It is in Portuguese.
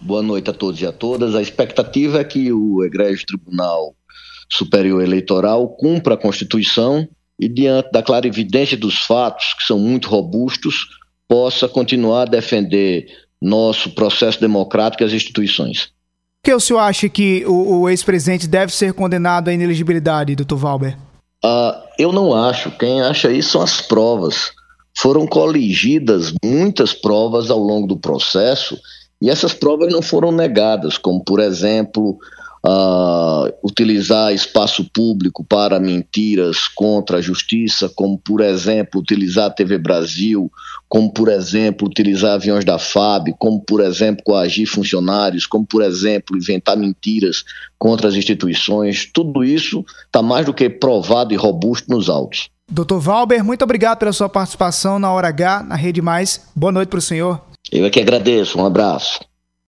Boa noite a todos e a todas. A expectativa é que o Egrégio Tribunal Superior Eleitoral cumpra a Constituição e, diante da clarividência dos fatos, que são muito robustos, possa continuar a defender nosso processo democrático e as instituições. Por que o senhor acha que o, o ex-presidente deve ser condenado à inelegibilidade, doutor Valber? Uh, eu não acho. Quem acha isso são as provas. Foram coligidas muitas provas ao longo do processo e essas provas não foram negadas, como, por exemplo, uh, utilizar espaço público para mentiras contra a justiça, como, por exemplo, utilizar a TV Brasil, como, por exemplo, utilizar aviões da FAB, como, por exemplo, coagir funcionários, como, por exemplo, inventar mentiras contra as instituições. Tudo isso está mais do que provado e robusto nos autos. Doutor Valber, muito obrigado pela sua participação na Hora H, na Rede Mais. Boa noite para o senhor. Eu é que agradeço. Um abraço.